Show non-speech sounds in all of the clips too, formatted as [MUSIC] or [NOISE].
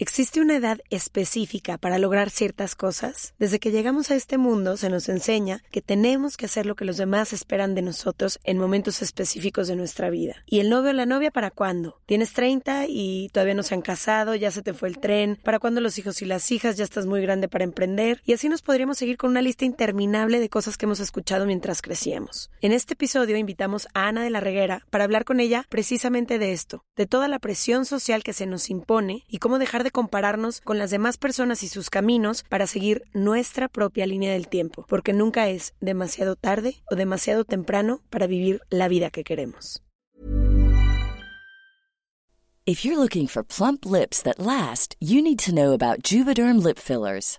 ¿Existe una edad específica para lograr ciertas cosas? Desde que llegamos a este mundo se nos enseña que tenemos que hacer lo que los demás esperan de nosotros en momentos específicos de nuestra vida. ¿Y el novio o la novia para cuándo? Tienes 30 y todavía no se han casado, ya se te fue el tren, ¿para cuándo los hijos y las hijas? Ya estás muy grande para emprender. Y así nos podríamos seguir con una lista interminable de cosas que hemos escuchado mientras crecíamos. En este episodio invitamos a Ana de la Reguera para hablar con ella precisamente de esto, de toda la presión social que se nos impone y cómo dejar de compararnos con las demás personas y sus caminos para seguir nuestra propia línea del tiempo, porque nunca es demasiado tarde o demasiado temprano para vivir la vida que queremos. If you're looking for plump lips that last, you need to know about Juvederm lip fillers.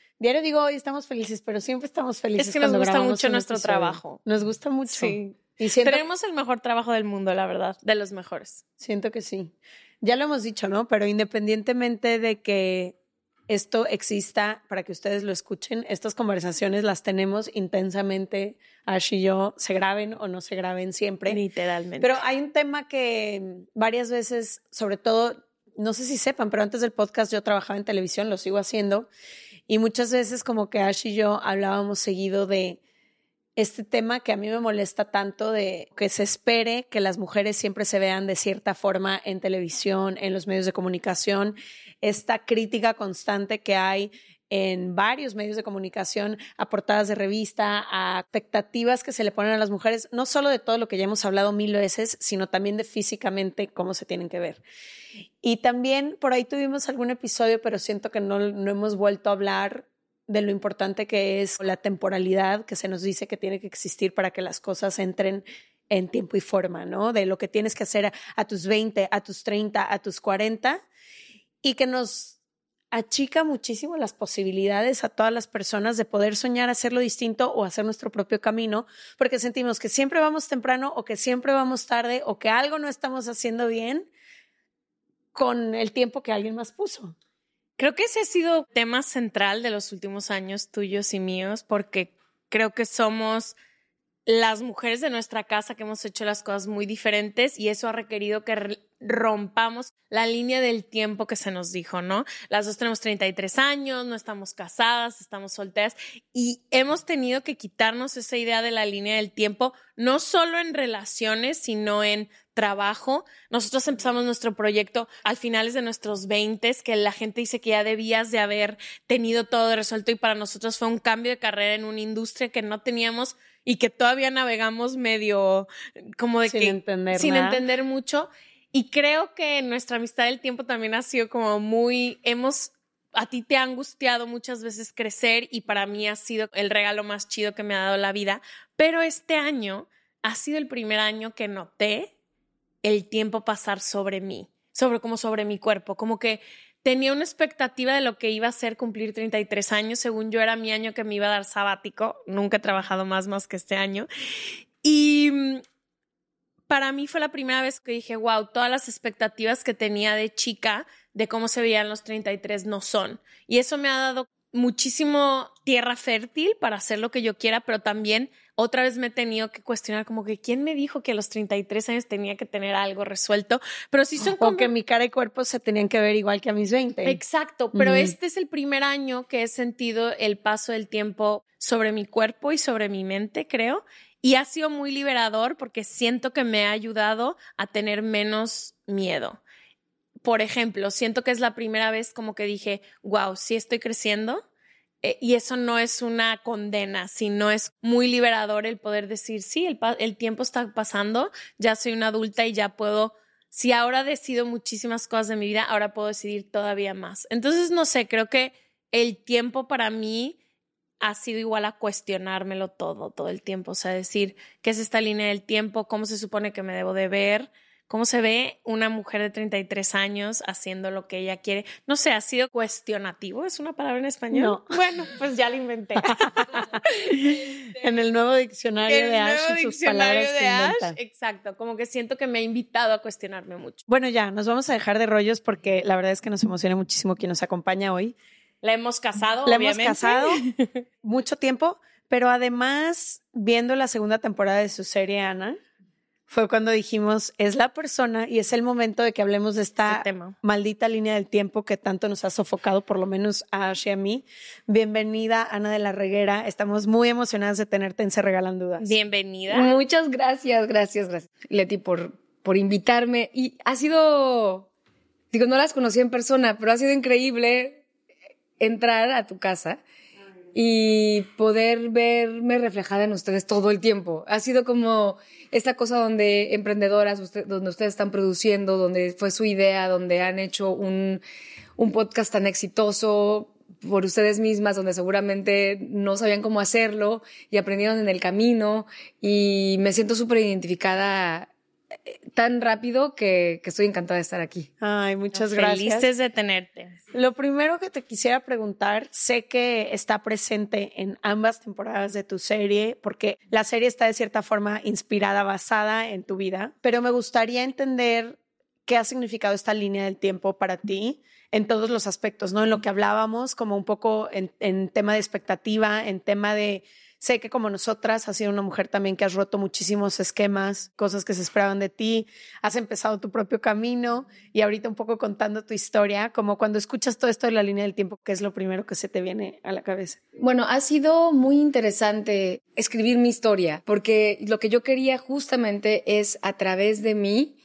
Diario digo hoy estamos felices, pero siempre estamos felices. Es que nos gusta mucho nuestro episodio. trabajo. Nos gusta mucho. Sí. Y siento, Tenemos el mejor trabajo del mundo, la verdad, de los mejores. siento que sí. Ya lo hemos dicho, ¿no? Pero independientemente de que esto exista para que ustedes lo escuchen, estas conversaciones las tenemos intensamente, Ash y yo, se graben o no se graben siempre. Literalmente. Pero hay un tema que varias veces, sobre todo, no sé si sepan, pero antes del podcast yo trabajaba en televisión, lo sigo haciendo, y muchas veces como que Ash y yo hablábamos seguido de este tema que a mí me molesta tanto de que se espere que las mujeres siempre se vean de cierta forma en televisión, en los medios de comunicación, esta crítica constante que hay en varios medios de comunicación, a portadas de revista, a expectativas que se le ponen a las mujeres, no solo de todo lo que ya hemos hablado mil veces, sino también de físicamente cómo se tienen que ver. Y también por ahí tuvimos algún episodio, pero siento que no, no hemos vuelto a hablar de lo importante que es la temporalidad que se nos dice que tiene que existir para que las cosas entren en tiempo y forma, ¿no? De lo que tienes que hacer a, a tus 20, a tus 30, a tus 40 y que nos achica muchísimo las posibilidades a todas las personas de poder soñar hacerlo distinto o hacer nuestro propio camino, porque sentimos que siempre vamos temprano o que siempre vamos tarde o que algo no estamos haciendo bien con el tiempo que alguien más puso. Creo que ese ha sido tema central de los últimos años tuyos y míos, porque creo que somos las mujeres de nuestra casa que hemos hecho las cosas muy diferentes y eso ha requerido que rompamos la línea del tiempo que se nos dijo, ¿no? Las dos tenemos 33 años, no estamos casadas, estamos solteras y hemos tenido que quitarnos esa idea de la línea del tiempo, no solo en relaciones, sino en trabajo. Nosotros empezamos nuestro proyecto al finales de nuestros 20, que la gente dice que ya debías de haber tenido todo resuelto y para nosotros fue un cambio de carrera en una industria que no teníamos y que todavía navegamos medio como de sin que entender sin nada. entender mucho y creo que nuestra amistad del tiempo también ha sido como muy hemos a ti te ha angustiado muchas veces crecer y para mí ha sido el regalo más chido que me ha dado la vida, pero este año ha sido el primer año que noté el tiempo pasar sobre mí, sobre como sobre mi cuerpo, como que tenía una expectativa de lo que iba a ser cumplir 33 años, según yo era mi año que me iba a dar sabático, nunca he trabajado más más que este año. Y mm, para mí fue la primera vez que dije, wow, todas las expectativas que tenía de chica de cómo se veían los 33 no son. Y eso me ha dado muchísimo tierra fértil para hacer lo que yo quiera, pero también otra vez me he tenido que cuestionar como que quién me dijo que a los 33 años tenía que tener algo resuelto, pero sí son como que mi cara y cuerpo se tenían que ver igual que a mis 20. Exacto, pero este es el primer año que he sentido el paso del tiempo sobre mi cuerpo y sobre mi mente, creo. Y ha sido muy liberador porque siento que me ha ayudado a tener menos miedo. Por ejemplo, siento que es la primera vez como que dije, wow, sí estoy creciendo. Eh, y eso no es una condena, sino es muy liberador el poder decir, sí, el, el tiempo está pasando, ya soy una adulta y ya puedo si ahora decido muchísimas cosas de mi vida, ahora puedo decidir todavía más. Entonces, no sé, creo que el tiempo para mí ha sido igual a cuestionármelo todo, todo el tiempo. O sea, decir, ¿qué es esta línea del tiempo? ¿Cómo se supone que me debo de ver? ¿Cómo se ve una mujer de 33 años haciendo lo que ella quiere? No sé, ha sido cuestionativo. ¿Es una palabra en español? No. [LAUGHS] Bueno, pues ya la inventé. [LAUGHS] en el nuevo diccionario El de Ash, nuevo y sus diccionario palabras de Ash, exacto. Como que siento que me ha invitado a cuestionarme mucho. Bueno, ya, nos vamos a dejar de rollos porque la verdad es que nos emociona muchísimo quien nos acompaña hoy. La hemos casado, La obviamente. hemos casado [LAUGHS] mucho tiempo, pero además, viendo la segunda temporada de su serie Ana, fue cuando dijimos, es la persona y es el momento de que hablemos de esta Este tema. maldita línea del tiempo que tanto nos ha sofocado, por lo menos a Ash y a mí. Bienvenida, Ana de la Reguera. Estamos muy emocionadas de tenerte en Se Regalan Dudas. Bienvenida. Muchas gracias, gracias, gracias, Leti, por, por invitarme. Y ha sido, digo, no las conocí en persona, pero ha sido increíble entrar a tu casa y poder verme reflejada en ustedes todo el tiempo. Ha sido como esta cosa donde emprendedoras, usted- donde ustedes están produciendo, donde fue su idea, donde han hecho un, un podcast tan exitoso por ustedes mismas, donde seguramente no sabían cómo hacerlo y aprendieron en el camino y me siento súper identificada tan rápido que, que estoy encantada de estar aquí. Ay, muchas gracias. Felices de tenerte. Lo primero que te quisiera preguntar, sé que está presente en ambas temporadas de tu serie, porque la serie está de cierta forma inspirada, basada en tu vida, pero me gustaría entender qué ha significado esta línea del tiempo para ti en todos los aspectos, ¿no? En lo que hablábamos, como un poco en, en tema de expectativa, en tema de... Sé que como nosotras has sido una mujer también que has roto muchísimos esquemas, cosas que se esperaban de ti, has empezado tu propio camino y ahorita un poco contando tu historia, como cuando escuchas todo esto de la línea del tiempo, ¿qué es lo primero que se te viene a la cabeza? Bueno, ha sido muy interesante escribir mi historia, porque lo que yo quería justamente es a través de mí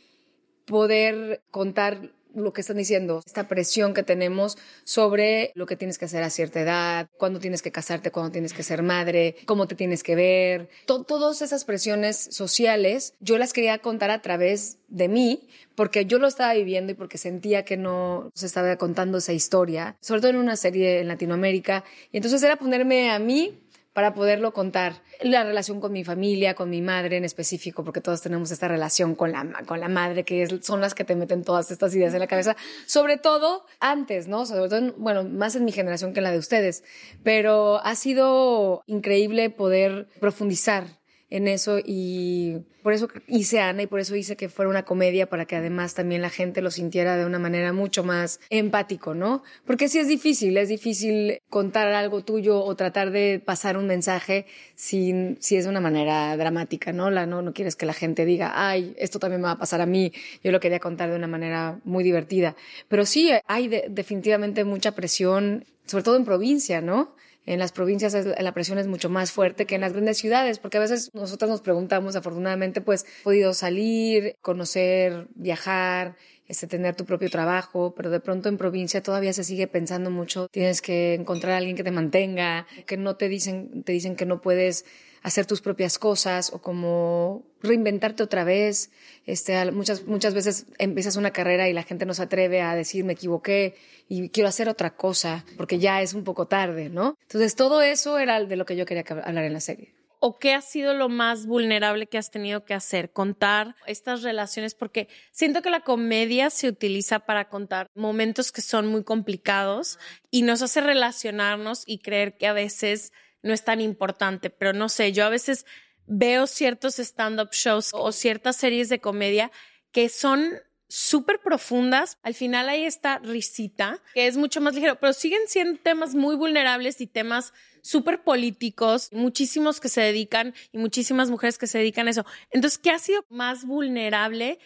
poder contar lo que están diciendo, esta presión que tenemos sobre lo que tienes que hacer a cierta edad, cuándo tienes que casarte, cuándo tienes que ser madre, cómo te tienes que ver, To- todas esas presiones sociales, yo las quería contar a través de mí, porque yo lo estaba viviendo y porque sentía que no se estaba contando esa historia, sobre todo en una serie en Latinoamérica, y entonces era ponerme a mí para poderlo contar. La relación con mi familia, con mi madre en específico, porque todos tenemos esta relación con la, con la madre, que son las que te meten todas estas ideas en la cabeza. Sobre todo antes, ¿no? Sobre todo, en- bueno, más en mi generación que en la de ustedes. Pero ha sido increíble poder profundizar en eso y por eso hice Ana y por eso hice que fuera una comedia para que además también la gente lo sintiera de una manera mucho más empático, ¿no? Porque sí es difícil, es difícil contar algo tuyo o tratar de pasar un mensaje si, si es de una manera dramática, ¿no? La, ¿no? No quieres que la gente diga, ay, esto también me va a pasar a mí, yo lo quería contar de una manera muy divertida. Pero sí, hay definitivamente mucha presión, sobre todo en provincia, ¿no? En las provincias la presión es mucho más fuerte que en las grandes ciudades, porque a veces nosotras nos preguntamos, afortunadamente, pues, podido salir, conocer, viajar, este, tener tu propio trabajo, pero de pronto en provincia todavía se sigue pensando mucho, tienes que encontrar a alguien que te mantenga, que no te dicen, te dicen que no puedes hacer tus propias cosas o como reinventarte otra vez. Este, muchas, muchas veces empiezas una carrera y la gente no se atreve a decir me equivoqué y quiero hacer otra cosa porque ya es un poco tarde, ¿no? Entonces todo eso era de lo que yo quería hablar en la serie. ¿O qué ha sido lo más vulnerable que has tenido que hacer? Contar estas relaciones, porque siento que la comedia se utiliza para contar momentos que son muy complicados y nos hace relacionarnos y creer que a veces no es tan importante, pero no sé, yo a veces veo ciertos stand-up shows o ciertas series de comedia que son súper profundas. Al final hay esta risita que es mucho más ligero, pero siguen siendo temas muy vulnerables y temas súper políticos, muchísimos que se dedican y muchísimas mujeres que se dedican a eso. Entonces, ¿qué ha sido más vulnerable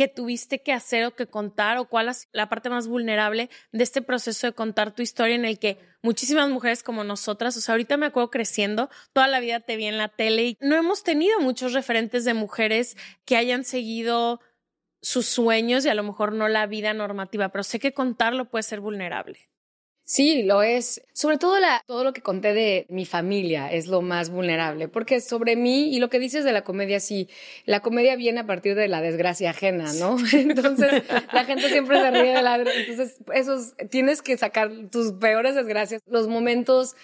que tuviste que hacer o que contar o cuál es la parte más vulnerable de este proceso de contar tu historia en el que muchísimas mujeres como nosotras, o sea, ahorita me acuerdo creciendo, toda la vida te vi en la tele y no hemos tenido muchos referentes de mujeres que hayan seguido sus sueños y a lo mejor no la vida normativa, pero sé que contarlo puede ser vulnerable. Sí, lo es. Sobre todo la, todo lo que conté de mi familia es lo más vulnerable, porque sobre mí y lo que dices de la comedia, sí, la comedia viene a partir de la desgracia ajena, ¿no? [LAUGHS] Entonces, [LAUGHS] la gente siempre se ríe de la... Entonces, esos, tienes que sacar tus peores desgracias, los momentos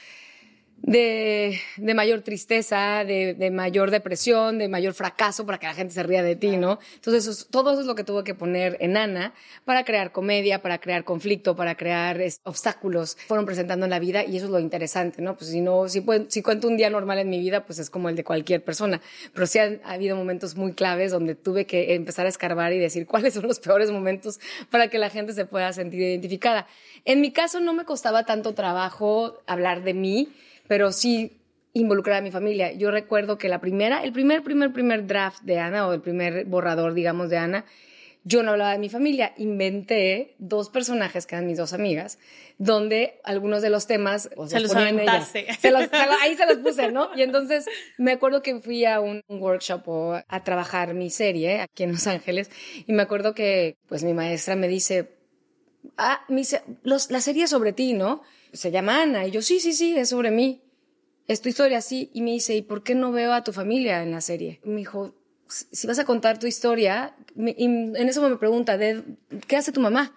de, de mayor tristeza, de, de, mayor depresión, de mayor fracaso para que la gente se ría de ti, ¿no? Entonces, eso, todo eso es lo que tuvo que poner en Ana para crear comedia, para crear conflicto, para crear obstáculos. Fueron presentando en la vida y eso es lo interesante, ¿no? Pues si no, si, si cuento un día normal en mi vida, pues es como el de cualquier persona. Pero sí ha habido momentos muy claves donde tuve que empezar a escarbar y decir cuáles son los peores momentos para que la gente se pueda sentir identificada. En mi caso no me costaba tanto trabajo hablar de mí, pero sí involucrar a mi familia. Yo recuerdo que la primera, el primer, primer, primer draft de Ana o el primer borrador, digamos, de Ana, yo no hablaba de mi familia, inventé dos personajes que eran mis dos amigas, donde algunos de los temas se los aventaste. ahí se los puse, ¿no? Y entonces me acuerdo que fui a un, workshop o a trabajar mi serie aquí en Los Ángeles y me acuerdo que pues mi maestra me dice, ah, dice, los, la serie es sobre ti, ¿no? Se llama Ana. Y yo, sí, sí, sí, es sobre mí. Es tu historia, sí. Y me dice, ¿y por qué no veo a tu familia en la serie? me dijo, si vas a contar tu historia, y en eso me pregunta, ¿de, ¿qué hace tu mamá?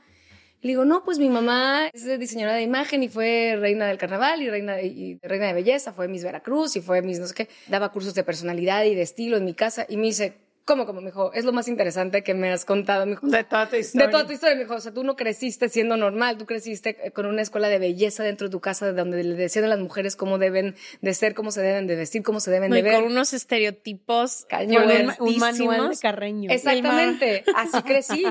Le digo, no, pues mi mamá es diseñadora de imagen y fue reina del carnaval y reina, y reina de belleza, fue Miss Veracruz y fue Miss no sé qué. Daba cursos de personalidad y de estilo en mi casa y me dice, ¿Cómo, como, mijo? Es lo más interesante que me has contado, mijo. De toda tu historia. De toda tu historia, mijo. O sea, tú no creciste siendo normal, tú creciste eh, con una escuela de belleza dentro de tu casa donde le decían a las mujeres cómo deben de ser, cómo se deben de vestir, cómo se deben de ver. con unos estereotipos cañones. Un, manual de Carreño. Exactamente. Así crecí.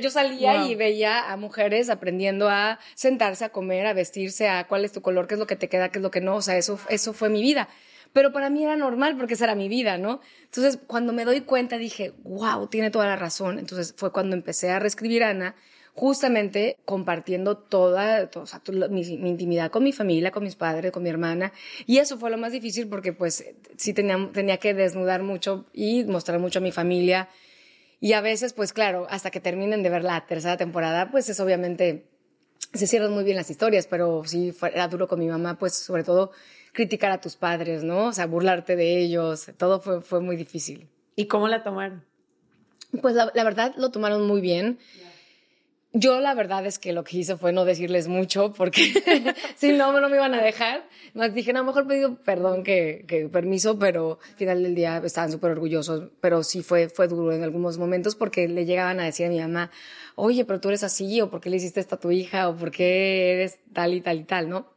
Yo salía y veía a mujeres aprendiendo a sentarse, a comer, a vestirse, a cuál es tu color, qué es lo que te queda, qué es lo que no. O sea, eso, eso fue mi vida pero para mí era normal porque esa era mi vida, ¿no? Entonces, cuando me doy cuenta, dije, wow, tiene toda la razón. Entonces, fue cuando empecé a reescribir Ana, justamente compartiendo toda, mi, intimidad con mi familia, con mis padres, con mi hermana. Y eso fue lo más difícil porque, pues, sí tenía, tenía que desnudar mucho y mostrar mucho a mi familia. Y a veces, pues claro, hasta que terminen de ver la tercera temporada, pues es obviamente, se cierran muy bien las historias, pero sí era duro con mi mamá, pues sobre todo criticar a tus padres, ¿no? O sea, burlarte de ellos, todo fue, fue muy difícil. ¿Y cómo la tomaron? Pues la, verdad lo tomaron muy bien. Yo la verdad es que lo que hice fue no decirles mucho porque [LAUGHS] si no, no me iban a dejar. Más dije, no, mejor pedido perdón que, que, permiso, pero al final del día estaban súper orgullosos. Pero sí fue, fue duro en algunos momentos porque le llegaban a decir a mi mamá, oye, pero tú eres así, o por qué le hiciste esto a tu hija, o por qué eres tal y tal y tal, ¿no?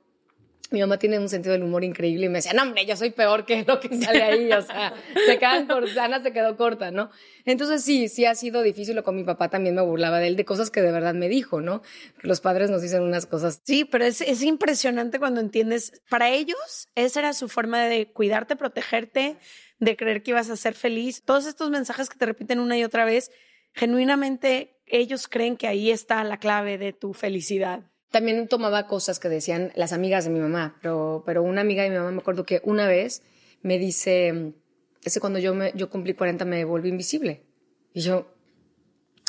Mi mamá tiene un sentido del humor increíble y me decía, no, hombre, yo soy peor que lo que sale ahí, o sea, [LAUGHS] se quedan cortanas, se quedó corta, ¿no? Entonces sí, sí ha sido difícil, o con mi papá también me burlaba de él, de cosas que de verdad me dijo, ¿no? Que los padres nos dicen unas cosas. Sí, pero es, es impresionante cuando entiendes, para ellos esa era su forma de cuidarte, protegerte, de creer que ibas a ser feliz. Todos estos mensajes que te repiten una y otra vez, genuinamente ellos creen que ahí está la clave de tu felicidad. También tomaba cosas que decían las amigas de mi mamá, pero, pero una amiga de mi mamá me acuerdo que una vez me dice, ese cuando yo, me, yo cumplí 40 me volví invisible. Y yo,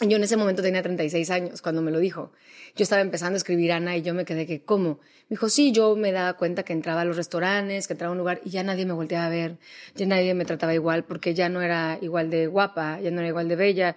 yo en ese momento tenía 36 años cuando me lo dijo. Yo estaba empezando a escribir Ana y yo me quedé que, ¿cómo? Me dijo, sí, yo me daba cuenta que entraba a los restaurantes, que entraba a un lugar y ya nadie me volteaba a ver, ya nadie me trataba igual porque ya no era igual de guapa, ya no era igual de bella.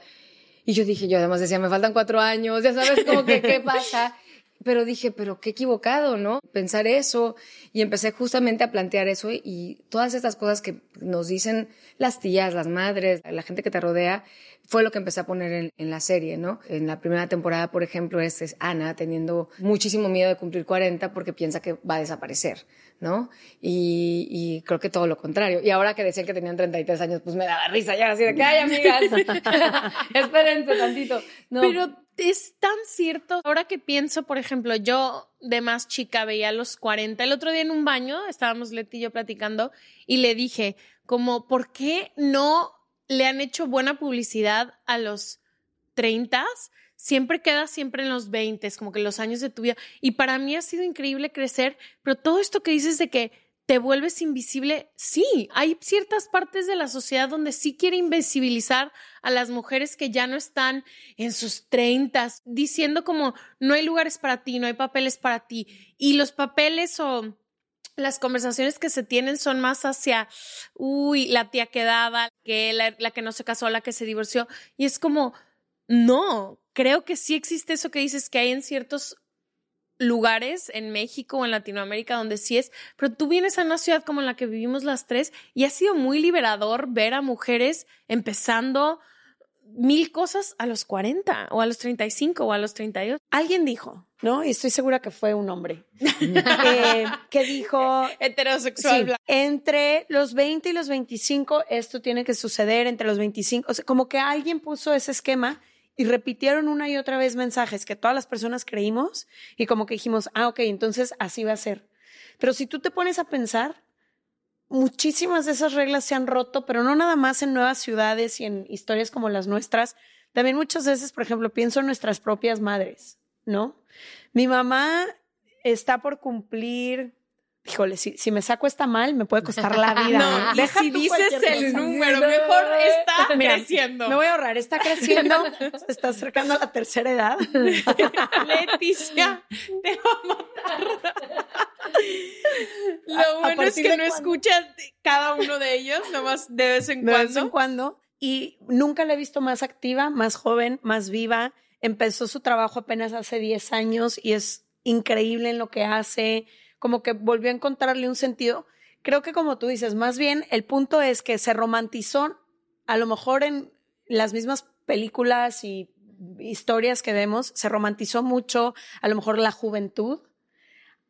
Y yo dije, yo además decía, me faltan cuatro años, ya sabes como que, ¿qué pasa? Pero dije, pero qué equivocado, ¿no? Pensar eso. Y empecé justamente a plantear eso y todas estas cosas que nos dicen las tías, las madres, la gente que te rodea, fue lo que empecé a poner en, la serie, ¿no? En la primera temporada, por ejemplo, es, es, Ana teniendo muchísimo miedo de cumplir 40 porque piensa que va a desaparecer, ¿no? Y, y creo que todo lo contrario. Y ahora que decían que tenían 33 años, pues me daba risa ya, así de que, ay, amigas, [LAUGHS] [LAUGHS] espérense tantito. No. Pero es tan cierto. Ahora que pienso, por ejemplo, yo de más chica veía a los 40. El otro día en un baño estábamos Leti y yo platicando y le dije, como, ¿por qué no le han hecho buena publicidad a los 30? Siempre queda siempre en los 20, como que los años de tu vida. Y para mí ha sido increíble crecer, pero todo esto que dices de que te vuelves invisible. Sí, hay ciertas partes de la sociedad donde sí quiere invisibilizar a las mujeres que ya no están en sus treintas, diciendo como no hay lugares para ti, no hay papeles para ti. Y los papeles o las conversaciones que se tienen son más hacia, uy, la tía que daba, que la que no se casó, la que se divorció. Y es como, no, creo que sí existe eso que dices que hay en ciertos lugares en México o en Latinoamérica donde sí es, pero tú vienes a una ciudad como la que vivimos las tres y ha sido muy liberador ver a mujeres empezando mil cosas a los 40 o a los 35 o a los 32. Alguien dijo, ¿no? Y estoy segura que fue un hombre, [LAUGHS] eh, que dijo... Heterosexual. Sí, entre los 20 y los 25 esto tiene que suceder, entre los 25, o sea, como que alguien puso ese esquema y repitieron una y otra vez mensajes que todas las personas creímos y como que dijimos, ah, ok, entonces así va a ser. Pero si tú te pones a pensar, muchísimas de esas reglas se han roto, pero no nada más en nuevas ciudades y en historias como las nuestras. También muchas veces, por ejemplo, pienso en nuestras propias madres, ¿no? Mi mamá está por cumplir híjole, si, si, me saco esta mal, me puede costar la [LAUGHS] vida. No, Deja si dices el número, mejor está [LAUGHS] creciendo. Me voy a ahorrar, está creciendo, [LAUGHS] se está acercando a la tercera edad. Leticia, te va a matar. Lo bueno es que no escuchas cada uno de ellos, nomás de vez en de cuando. vez en cuando. Y nunca la he visto más activa, más joven, más viva. Empezó su trabajo apenas hace 10 años y es increíble en lo que hace como que volvió a encontrarle un sentido. Creo que como tú dices, más bien el punto es que se romantizó a lo mejor en las mismas películas y historias que vemos, se romantizó mucho a lo mejor la juventud,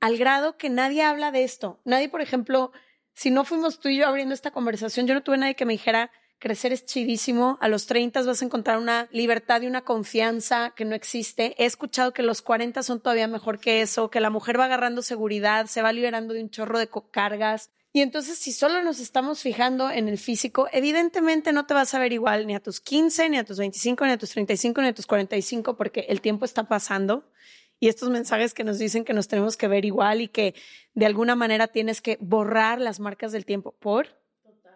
al grado que nadie habla de esto. Nadie, por ejemplo, si no fuimos tú y yo abriendo esta conversación, yo no tuve nadie que me dijera, crecer es chidísimo, a los 30 vas a encontrar una libertad y una confianza que no existe. He escuchado que los 40 son todavía mejor que eso, que la mujer va agarrando seguridad, se va liberando de un chorro de cargas. Y entonces, si solo nos estamos fijando en el físico, evidentemente no te vas a ver igual ni a tus 15, ni a tus 25, ni a tus 35, ni a tus 45, porque el tiempo está pasando. Y estos mensajes que nos dicen que nos tenemos que ver igual y que de alguna manera tienes que borrar las marcas del tiempo. ¿Por?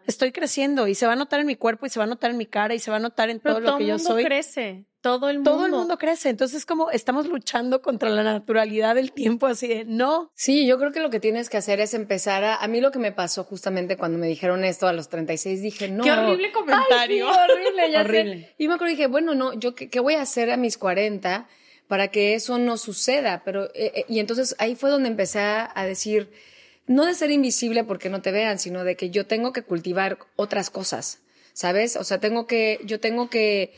Estoy creciendo y se va a notar en mi cuerpo y se va a notar en mi cara y se va a notar en todo, lo que yo soy. Todo el mundo crece, todo el mundo. Todo el mundo crece, entonces como estamos luchando contra la naturalidad del tiempo así de no. Sí, yo creo que lo que tienes que hacer es empezar a a mí lo que me pasó justamente cuando me dijeron esto a los 36 dije, "No." Qué horrible comentario. Ay, sí, [LAUGHS] horrible, ya horrible. Sé. Y me acuerdo dije, "Bueno, no, yo qué, qué voy a hacer a mis 40 para que eso no suceda?" Pero eh, eh, y entonces ahí fue donde empecé a decir no de ser invisible porque no te vean, sino de que yo tengo que cultivar otras cosas, ¿sabes? O sea, tengo que, yo tengo que,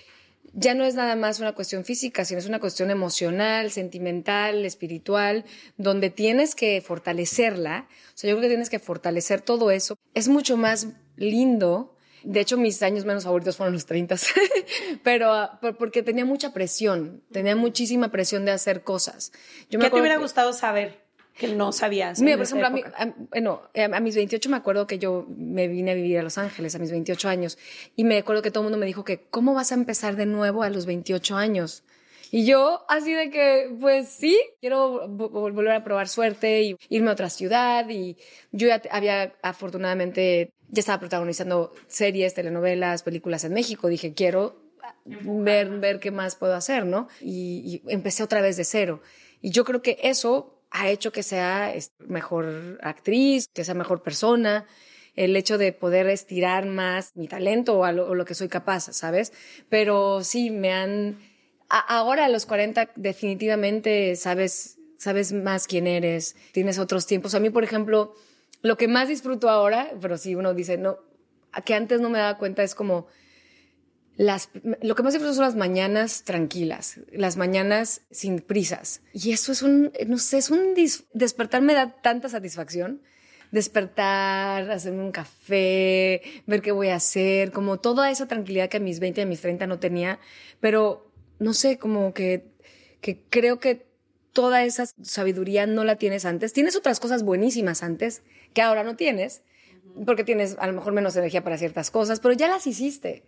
ya no es nada más una cuestión física, sino es una cuestión emocional, sentimental, espiritual, donde tienes que fortalecerla. O sea, yo creo que tienes que fortalecer todo eso. Es mucho más lindo. De hecho, mis años menos favoritos fueron los 30, [LAUGHS] pero porque tenía mucha presión, tenía muchísima presión de hacer cosas. Yo ¿Qué te hubiera gustado saber? Que no sabías. Mira, por ejemplo, a, mí, bueno, eh, a, mis 28 me acuerdo que yo me vine a vivir a Los Ángeles a mis 28 años y me acuerdo que todo el mundo me dijo que, ¿cómo vas a empezar de nuevo a los 28 años? Y yo, así de que, pues sí, quiero volver a probar suerte y irme a otra ciudad. Y yo ya había, afortunadamente, ya estaba protagonizando series, telenovelas, películas en México. Dije, quiero ver, ver qué más puedo hacer, ¿no? Y, y empecé otra vez de cero. Y yo creo que eso ha hecho que sea mejor actriz, que sea mejor persona, el hecho de poder estirar más mi talento o, lo, que soy capaz, ¿sabes? Pero sí, me han... ahora a los 40 definitivamente sabes, sabes más quién eres, tienes otros tiempos. A mí, por ejemplo, lo que más disfruto ahora, pero sí uno dice, no, que antes no me daba cuenta es como lo que más disfruto son las mañanas tranquilas, las mañanas sin prisas. Y eso es un, no sé, es un despertar me da tanta satisfacción. Despertar, hacerme un café, ver qué voy a hacer, como toda esa tranquilidad que a mis 20 y a mis 30 no tenía. Pero no sé, como que, que creo que toda esa sabiduría no la tienes antes. Tienes otras cosas buenísimas antes que ahora no tienes, porque tienes a lo mejor menos energía para ciertas cosas, pero ya las hiciste.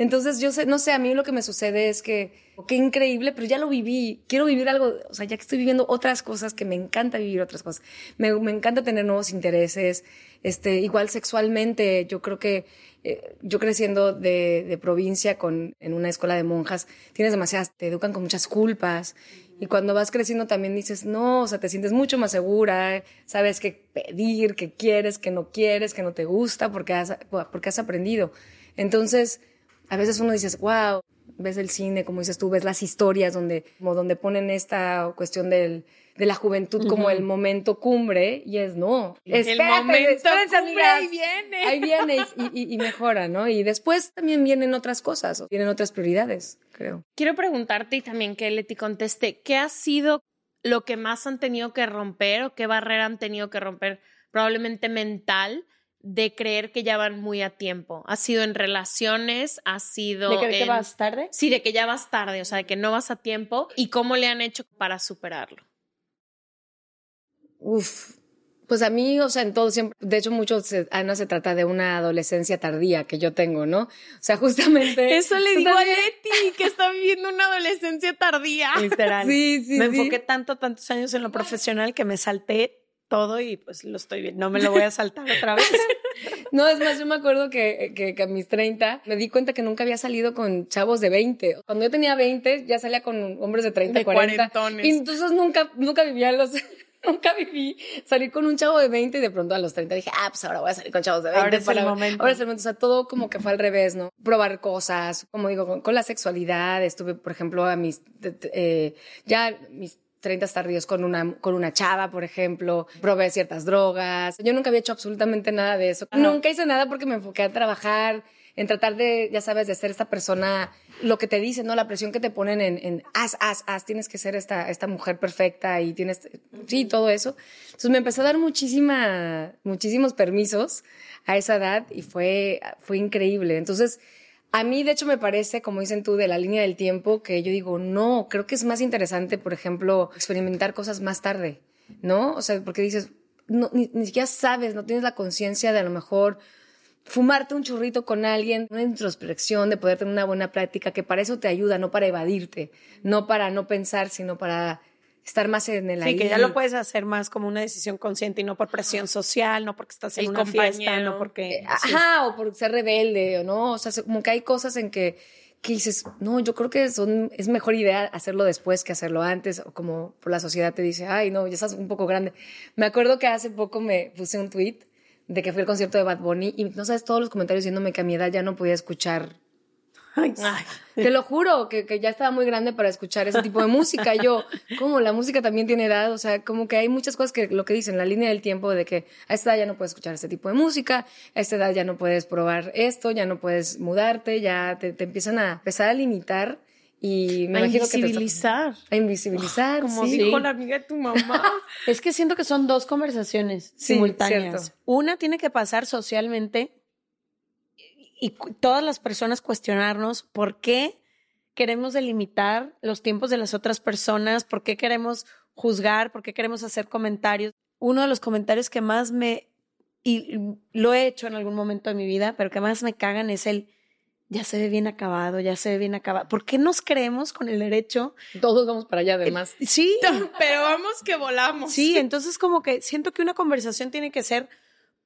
Entonces, yo sé, no sé, a mí lo que me sucede es que, qué increíble, pero ya lo viví. Quiero vivir algo, o sea, ya que estoy viviendo otras cosas, que me encanta vivir otras cosas. Me, me encanta tener nuevos intereses. Este, igual sexualmente, yo creo que eh, yo creciendo de, de, provincia con, en una escuela de monjas, tienes demasiadas, te educan con muchas culpas. Y cuando vas creciendo también dices, no, o sea, te sientes mucho más segura, sabes qué pedir, qué quieres, qué no quieres, qué no te gusta, porque has, porque has aprendido. Entonces, a veces uno dice, wow, ves el cine, como dices tú, ves las historias donde, como donde ponen esta cuestión del, de la juventud como el momento cumbre y es no. el momento cumbre ahí viene. Ahí viene y, y, mejora, ¿no? Y después también vienen otras cosas, vienen otras prioridades, creo. Quiero preguntarte y también que Leti conteste, ¿qué ha sido lo que más han tenido que romper o qué barrera han tenido que romper probablemente mental de creer que ya van muy a tiempo. Ha sido en relaciones, ha sido... ¿De que vas tarde? Sí, de que ya vas tarde, o sea, de que no vas a tiempo. ¿Y cómo le han hecho para superarlo? Uf, pues a mí, o sea, en todo siempre, de hecho, mucho, Ana, se trata de una adolescencia tardía que yo tengo, ¿no? O sea, [LAUGHS] justamente. Eso le digo a Leti, que está viviendo una adolescencia tardía. Literal. Sí, sí. Me enfoqué tanto, tantos años en lo profesional que me salté todo y pues lo estoy viendo. No me lo voy a [LAUGHS] saltar otra vez. [LAUGHS] no, es más, yo me acuerdo que, que, a mis 30 me di cuenta que nunca había salido con chavos de 20. Cuando yo tenía 20 ya salía con hombres de 30, de 40. Y entonces nunca, nunca vivía los... [LAUGHS] Nunca viví salir con un chavo de 20 y de pronto a los 30 dije, ah, pues ahora voy a salir con chavos de 20. Ahora es el momento. Ahora es el momento. O sea, todo como que fue al revés, ¿no? Probar cosas, como digo, con, la sexualidad. Estuve, por ejemplo, a mis, eh, ya mis 30 tardíos con una, con una chava, por ejemplo, probé ciertas drogas. Yo nunca había hecho absolutamente nada de eso. Nunca hice nada porque me enfoqué a trabajar, en tratar de, ya sabes, de ser esta persona, lo que te dicen, ¿no? La presión que te ponen en, en haz, haz, haz, tienes que ser esta, esta mujer perfecta y tienes, sí, todo eso. Entonces me empecé a dar muchísima, muchísimos permisos a esa edad y fue, fue increíble. Entonces, a mí, de hecho, me parece, como dicen tú, de la línea del tiempo, que yo digo, no, creo que es más interesante, por ejemplo, experimentar cosas más tarde, ¿no? O sea, porque dices, no, ni, siquiera sabes, no tienes la conciencia de a lo mejor fumarte un churrito con alguien, una introspección, de poder tener una buena práctica, que para eso te ayuda, no para evadirte, no para no pensar, sino para estar más en el Sí, que ya lo puedes hacer más como una decisión consciente y no por presión social, no porque estás en una fiesta, no porque... Eh, ajá, o por ser rebelde, o no, o sea, como que hay cosas en que, que dices, no, yo creo que son, es mejor idea hacerlo después que hacerlo antes, o como por la sociedad te dice, ay, no, ya estás un poco grande. Me acuerdo que hace poco me puse un tweet de que fui al concierto de Bad Bunny y no sabes todos los comentarios diciéndome que a mi edad ya no podía escuchar te lo juro, que, que, ya estaba muy grande para escuchar ese tipo de [LAUGHS] música. Yo, como la música también tiene edad, o sea, como que hay muchas cosas que lo que dicen, la línea del tiempo de que a esta edad ya no puedes escuchar ese tipo de música, a esta edad ya no puedes probar esto, ya no puedes mudarte, ya te, te empiezan a empezar a limitar Y me a imagino que te invisibilizar. a invisibilizar, Como sí. dijo la amiga de tu mamá. [LAUGHS] Es que siento que son dos conversaciones Sí, simultáneas. cierto. Una tiene que pasar socialmente y todas las personas cuestionarnos por qué queremos delimitar los tiempos de las otras personas, por qué queremos juzgar, por qué queremos hacer comentarios. Uno de los comentarios que más me, y lo he hecho en algún momento de mi vida, pero que más me cagan es el, ya se ve bien acabado, ya se ve bien acabado. ¿Por qué nos creemos con el derecho? Todos vamos para allá, además. Sí, [LAUGHS] Pero vamos que volamos. Sí, entonces como que siento que una conversación tiene que ser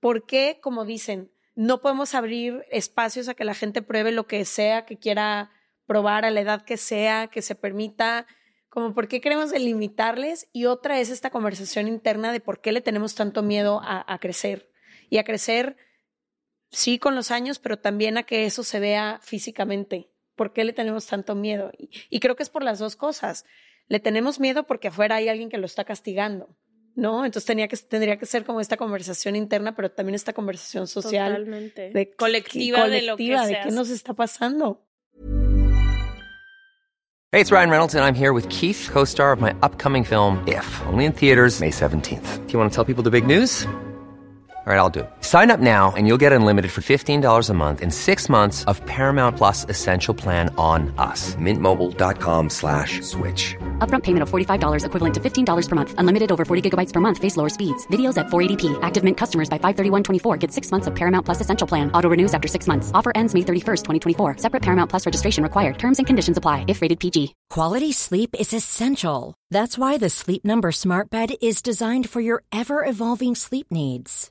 por qué, como dicen, no podemos abrir espacios a que la gente pruebe lo que sea que quiera probar a la edad que sea, que se permita, como por qué queremos delimitarles y otra es esta conversación interna de por qué le tenemos tanto miedo a, crecer y a crecer, sí, con los años, pero también a que eso se vea físicamente. ¿Por qué le tenemos tanto miedo? Y, y creo que es por las dos cosas. Le tenemos miedo porque afuera hay alguien que lo está castigando, ¿no? Entonces tenía que, tendría que ser como esta conversación interna, pero también esta conversación social Totalmente. de colectiva, de lo que de qué nos está pasando. Hey, it's Ryan Reynolds, and I'm here with Keith, co star of my upcoming film, If, only in theaters, May 17th. Do you want to tell people the big news? All right, I'll do. Sign up now and you'll get unlimited for $15 a month and six months of Paramount Plus Essential Plan on us. Mintmobile.com slash switch. Upfront payment of $45 equivalent to $15 per month. Unlimited over 40 gigabytes per month. Face lower speeds. Videos at 480p. Active Mint customers by 531.24 get six months of Paramount Plus Essential Plan. Auto renews after six months. Offer ends May 31st, 2024. Separate Paramount Plus registration required. Terms and conditions apply if rated PG. Quality sleep is essential. That's why the Sleep Number Smart Bed is designed for your ever evolving sleep needs.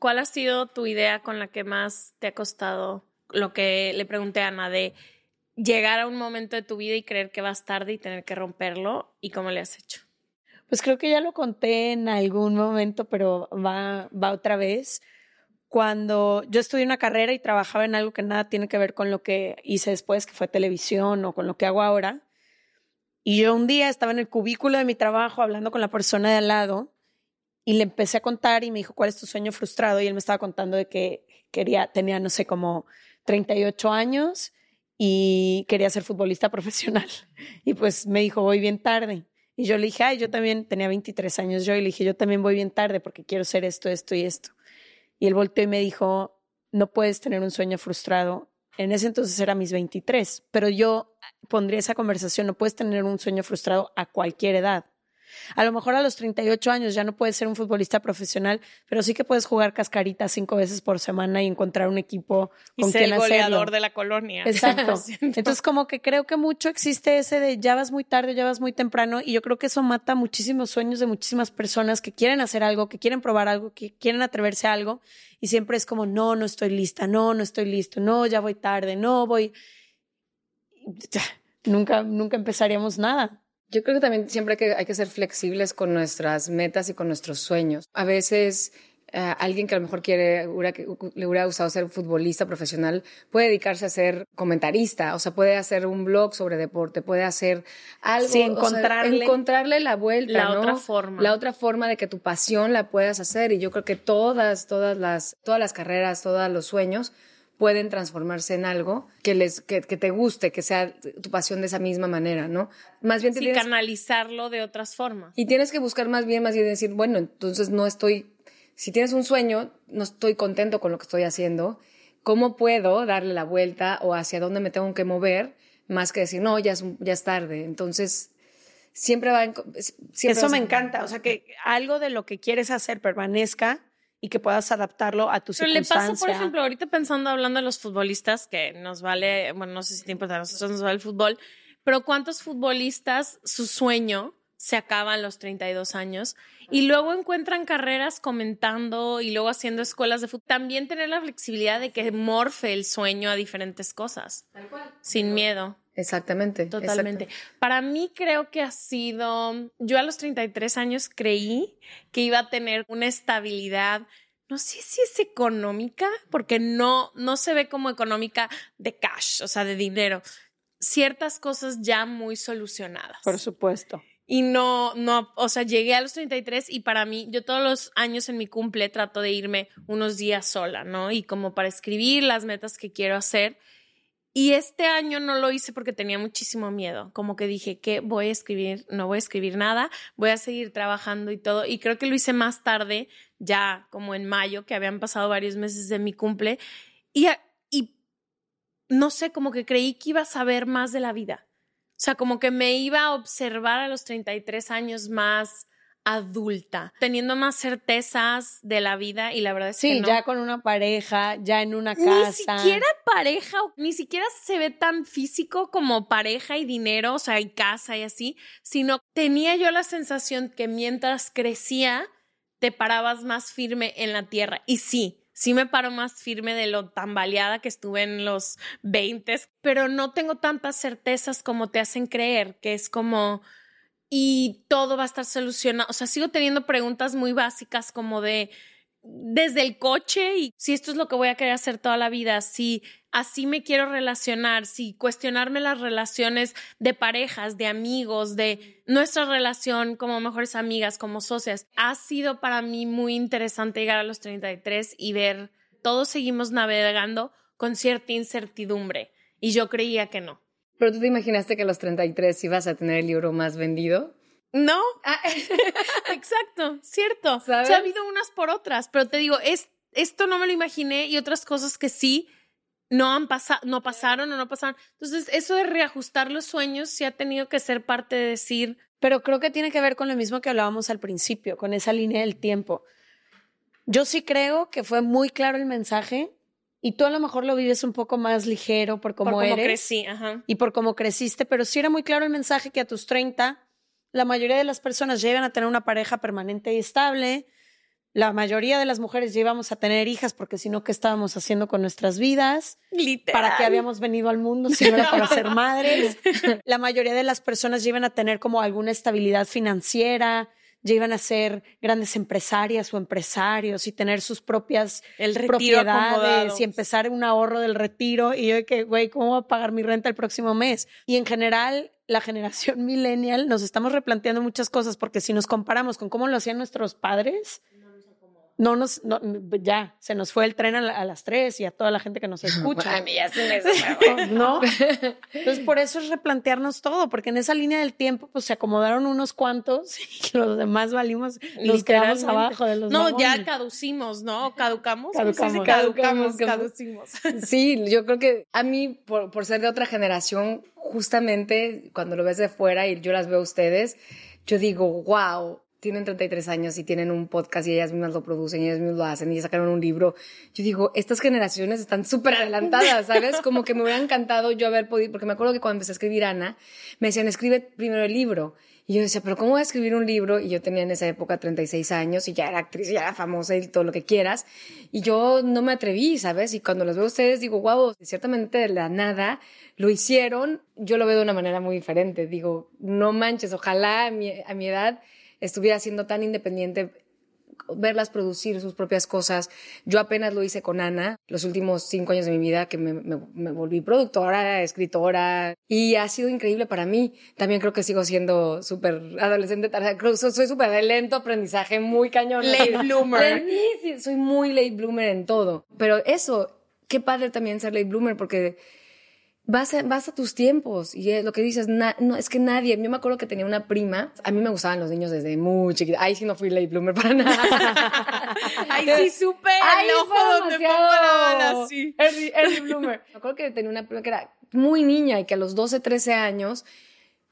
¿Cuál ha sido tu idea con la que más te ha costado lo que le pregunté a Ana de llegar a un momento de tu vida y creer que vas tarde y tener que romperlo y cómo le has hecho? Pues creo que ya lo conté en algún momento, pero va, va otra vez. Cuando yo estudié una carrera y trabajaba en algo que nada tiene que ver con lo que hice después, que fue televisión o con lo que hago ahora. Y yo un día estaba en el cubículo de mi trabajo hablando con la persona de al lado y le empecé a contar y me dijo, ¿cuál es tu sueño frustrado? Y él me estaba contando de que quería, tenía, no sé, como 38 años y quería ser futbolista [LAUGHS] profesional. Y pues me dijo, voy bien tarde. Y yo le dije, ay, yo también tenía 23 años yo y le dije, yo también voy bien tarde porque quiero ser esto, esto y esto. Y él volteó y me dijo, no puedes tener un sueño frustrado En ese entonces era mis 23, pero yo pondría esa conversación, no puedes tener un sueño frustrado a cualquier edad. A lo mejor a los 38 años ya no puedes ser un futbolista profesional, pero sí que puedes jugar cascaritas cinco veces por semana y encontrar un equipo Y con ser quien el goleador hacerlo. de la colonia. Exacto. [LAUGHS] Entonces, como que creo que mucho existe ese de ya vas muy tarde, ya vas muy temprano, y yo creo que eso mata muchísimos sueños de muchísimas personas que quieren hacer algo, que quieren probar algo, que quieren atreverse a algo, y siempre es como, no, no estoy lista, no, no estoy listo, no, ya voy tarde, no voy. Nunca, nunca empezaríamos nada. Yo creo que también siempre hay que, hay que ser flexibles con nuestras metas y con nuestros sueños. A veces eh, alguien que a lo mejor quiere, le hubiera gustado ser futbolista profesional, puede dedicarse a ser comentarista, o sea, puede hacer un blog sobre deporte, puede hacer algo. Sí, o sea, encontrarle- encontrarle la vuelta. La ¿no? otra forma. La otra forma de que tu pasión la puedas hacer. Y yo creo que todas, todas las, todas las carreras, todos los sueños pueden transformarse en algo que les que, que te guste, que sea tu pasión de esa misma manera, ¿no? Más bien te Sí, tienes, canalizarlo de otras formas. y tienes que buscar más bien, más bien decir, bueno, entonces no estoy, si tienes un sueño, no estoy contento con lo que estoy haciendo, ¿cómo puedo darle la vuelta o hacia dónde me tengo que mover? Más que decir, no, ya es, ya es tarde. Entonces, siempre va en... Siempre Eso me encanta, o sea, que algo de lo que quieres hacer permanezca y que puedas adaptarlo a tu Pero le pasa, por ejemplo, ahorita pensando, hablando de los futbolistas, que nos vale, bueno, no sé si te importa, a nosotros nos vale el fútbol, pero ¿cuántos futbolistas su sueño se acaba a los 32 años y luego encuentran carreras comentando y luego haciendo escuelas de fútbol? También tener la flexibilidad de que morfe el sueño a diferentes cosas. Sin miedo. Exactamente. Totalmente. exacto. Para mí creo que ha sido, yo a los 33 años creí que iba a tener una estabilidad, no sé si es económica, porque no, no se ve como económica de cash, o sea, de dinero. Ciertas cosas ya muy solucionadas. Por supuesto. Y no, no, o sea, llegué a los 33 y para mí, yo todos los años en mi cumple trato de irme unos días sola, ¿no? Y como para escribir las metas que quiero hacer. Y este año no lo hice porque tenía muchísimo miedo, como que dije que voy a escribir, no voy a escribir nada, voy a seguir trabajando y todo. Y creo que lo hice más tarde, ya como en mayo, que habían pasado varios meses de mi cumple. Y, y no sé, como que creí que iba a saber más de la vida. O sea, como que me iba a observar a los 33 años más adulta, teniendo más certezas de la vida y la verdad es Sí, que no. ya con una pareja, ya en una Ni casa. siquiera pareja, ni siquiera se ve tan físico como pareja y dinero, o sea, y casa y así, sino tenía yo la sensación que mientras crecía, te parabas más firme en la tierra. Y sí, sí me paro más firme de lo tambaleada que estuve en los 20, pero no tengo tantas certezas como te hacen creer, que es como, y todo va a estar solucionado. O sea, sigo teniendo preguntas muy básicas como de desde el coche y si esto es lo que voy a querer hacer toda la vida, si así me quiero relacionar, si cuestionarme las relaciones de parejas, de amigos, de nuestra relación como mejores amigas, como socias. Ha sido para mí muy interesante llegar a los 33 y ver todos seguimos navegando con cierta incertidumbre y yo creía que no. Pero tú te imaginaste que a los 33 ibas a tener el libro más vendido. No, [LAUGHS] exacto, cierto. Ah. ¿Sabes? O sea, ha habido unas por otras, pero te digo, es, esto no me lo imaginé y otras cosas que sí no han pasado, no pasaron o no pasaron. Entonces, eso de reajustar los sueños sí ha tenido que ser parte de decir, Pero creo que tiene que ver con lo mismo que hablábamos al principio, con esa línea del tiempo. Yo sí creo que fue muy claro el mensaje y tú a lo mejor lo vives un poco más ligero por cómo por cómo eres crecí, ajá. y por cómo creciste, pero sí era muy claro el mensaje que a tus 30 la mayoría de las personas llegan a tener una pareja permanente y estable. La mayoría de las mujeres llevamos a tener hijas porque si no, ¿qué estábamos haciendo con nuestras vidas? Literal. ¿Para qué habíamos venido al mundo si no era para ser [LAUGHS] madres? La mayoría de las personas llevan a tener como alguna estabilidad financiera, llevan a ser grandes empresarias o empresarios y tener sus propias El retiro acomodado. propiedades y empezar un ahorro del retiro. Y yo de que, güey, ¿cómo voy a pagar mi renta el próximo mes? Y en general, la generación [LAUGHS] millennial nos estamos replanteando muchas cosas porque si nos comparamos con cómo lo hacían nuestros padres, nos, no, ya, se nos fue el tren a, la- a las tres y a toda la gente que nos [LAUGHS] escucha. A mí ya se me [LAUGHS] [LAUGHS] ¿No? Entonces, por eso es replantearnos todo, porque en esa línea del tiempo, pues se acomodaron unos cuantos y los demás valimos, nos quedamos abajo de los No, vagones. ya caducimos, ¿no? ¿Caducamos? Caducamos. Caducamos, caducimos. Sí, yo creo que a mí, por, por ser de otra generación, justamente cuando lo ves de fuera y yo las veo a ustedes, yo digo, wow, tienen 33 años y tienen un podcast y ellas mismas lo producen y ellas mismas lo hacen y ya sacaron un libro. Yo digo, estas generaciones están súper adelantadas, ¿sabes? [LAUGHS] Como que me hubiera encantado yo haber podido, porque me acuerdo que cuando empecé a escribir Ana, me decían, escribe primero el libro. Y yo decía, pero ¿cómo voy a escribir un libro? Y yo tenía en esa época 36 años y ya era actriz, ya era famosa y todo lo que quieras. Y yo no me atreví, ¿sabes? Y cuando los veo a ustedes digo, wow, ciertamente de la nada lo hicieron. Yo lo veo de una manera muy diferente. Digo, no manches, ojalá a mi, a mi edad estuviera siendo tan independiente verlas producir sus propias cosas. Yo apenas lo hice con Ana los últimos cinco años de mi vida que me, me- me volví productora, escritora y ha sido increíble para mí. También creo que sigo siendo súper adolescente, soy súper de lento aprendizaje, muy cañón. Late [LAUGHS] bloomer. Soy muy late bloomer en todo. Pero eso, qué padre también ser late bloomer porque vas a, vas a tus tiempos y es lo que dices, na- no, es que nadie, yo me acuerdo que tenía una prima, a mí me gustaban los niños desde muy chiquita, ahí sí no fui late bloomer para nada. [LAUGHS] Ay, sí, supe Ay, el ojo fue donde pongo la bala, sí. Early, early bloomer. Me acuerdo que tenía una prima que era muy niña y que a los 12, 13 años,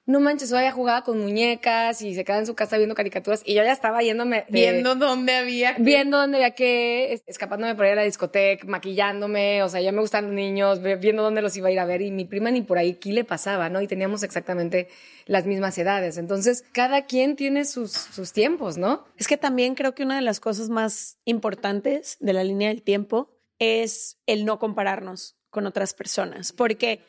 no manches, ella jugaba con muñecas y se quedaba en su casa viendo caricaturas y yo ya estaba yéndome de- Viendo dónde había. que- viendo dónde había que, es- escapándome por ahí a la discoteca, maquillándome, o sea, ya me gustan los niños, viendo dónde los iba a ir a ver y mi prima ni por ahí qué le pasaba, ¿no? Y teníamos exactamente las mismas edades. Entonces, cada quien tiene sus, sus tiempos, ¿no? Es que también creo que una de las cosas más importantes de la línea del tiempo es el no compararnos con otras personas, porque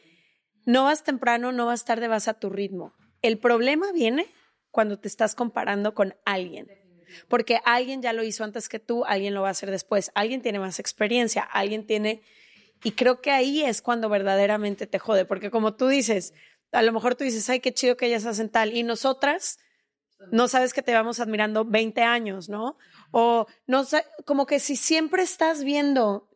no vas temprano, no vas tarde, vas a tu ritmo. El problema viene cuando te estás comparando con alguien, porque alguien ya lo hizo antes que tú, alguien lo va a hacer después, alguien tiene más experiencia, alguien tiene... Y creo que ahí es cuando verdaderamente te jode, porque como tú dices, a lo mejor tú dices, ay, qué chido que ellas hacen tal, y nosotras no sabes que te vamos admirando 20 años, ¿no? O no sa- como que si siempre estás viendo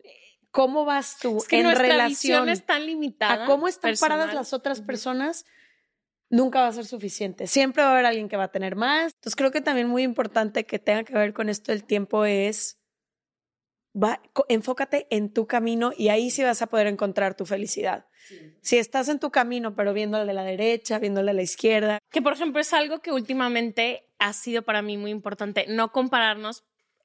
cómo vas tú Es que en relación es tan limitada. a cómo están personal. paradas las otras personas, nunca va a ser suficiente. Siempre va a haber alguien que va a tener más. Entonces creo que también muy importante que tenga que ver con esto del tiempo es va, enfócate en tu camino y ahí sí vas a poder encontrar tu felicidad. Si estás en tu camino, pero viendo el de la derecha, viendo el de la izquierda, Que, por ejemplo, es algo que últimamente ha sido para mí muy importante, no compararnos.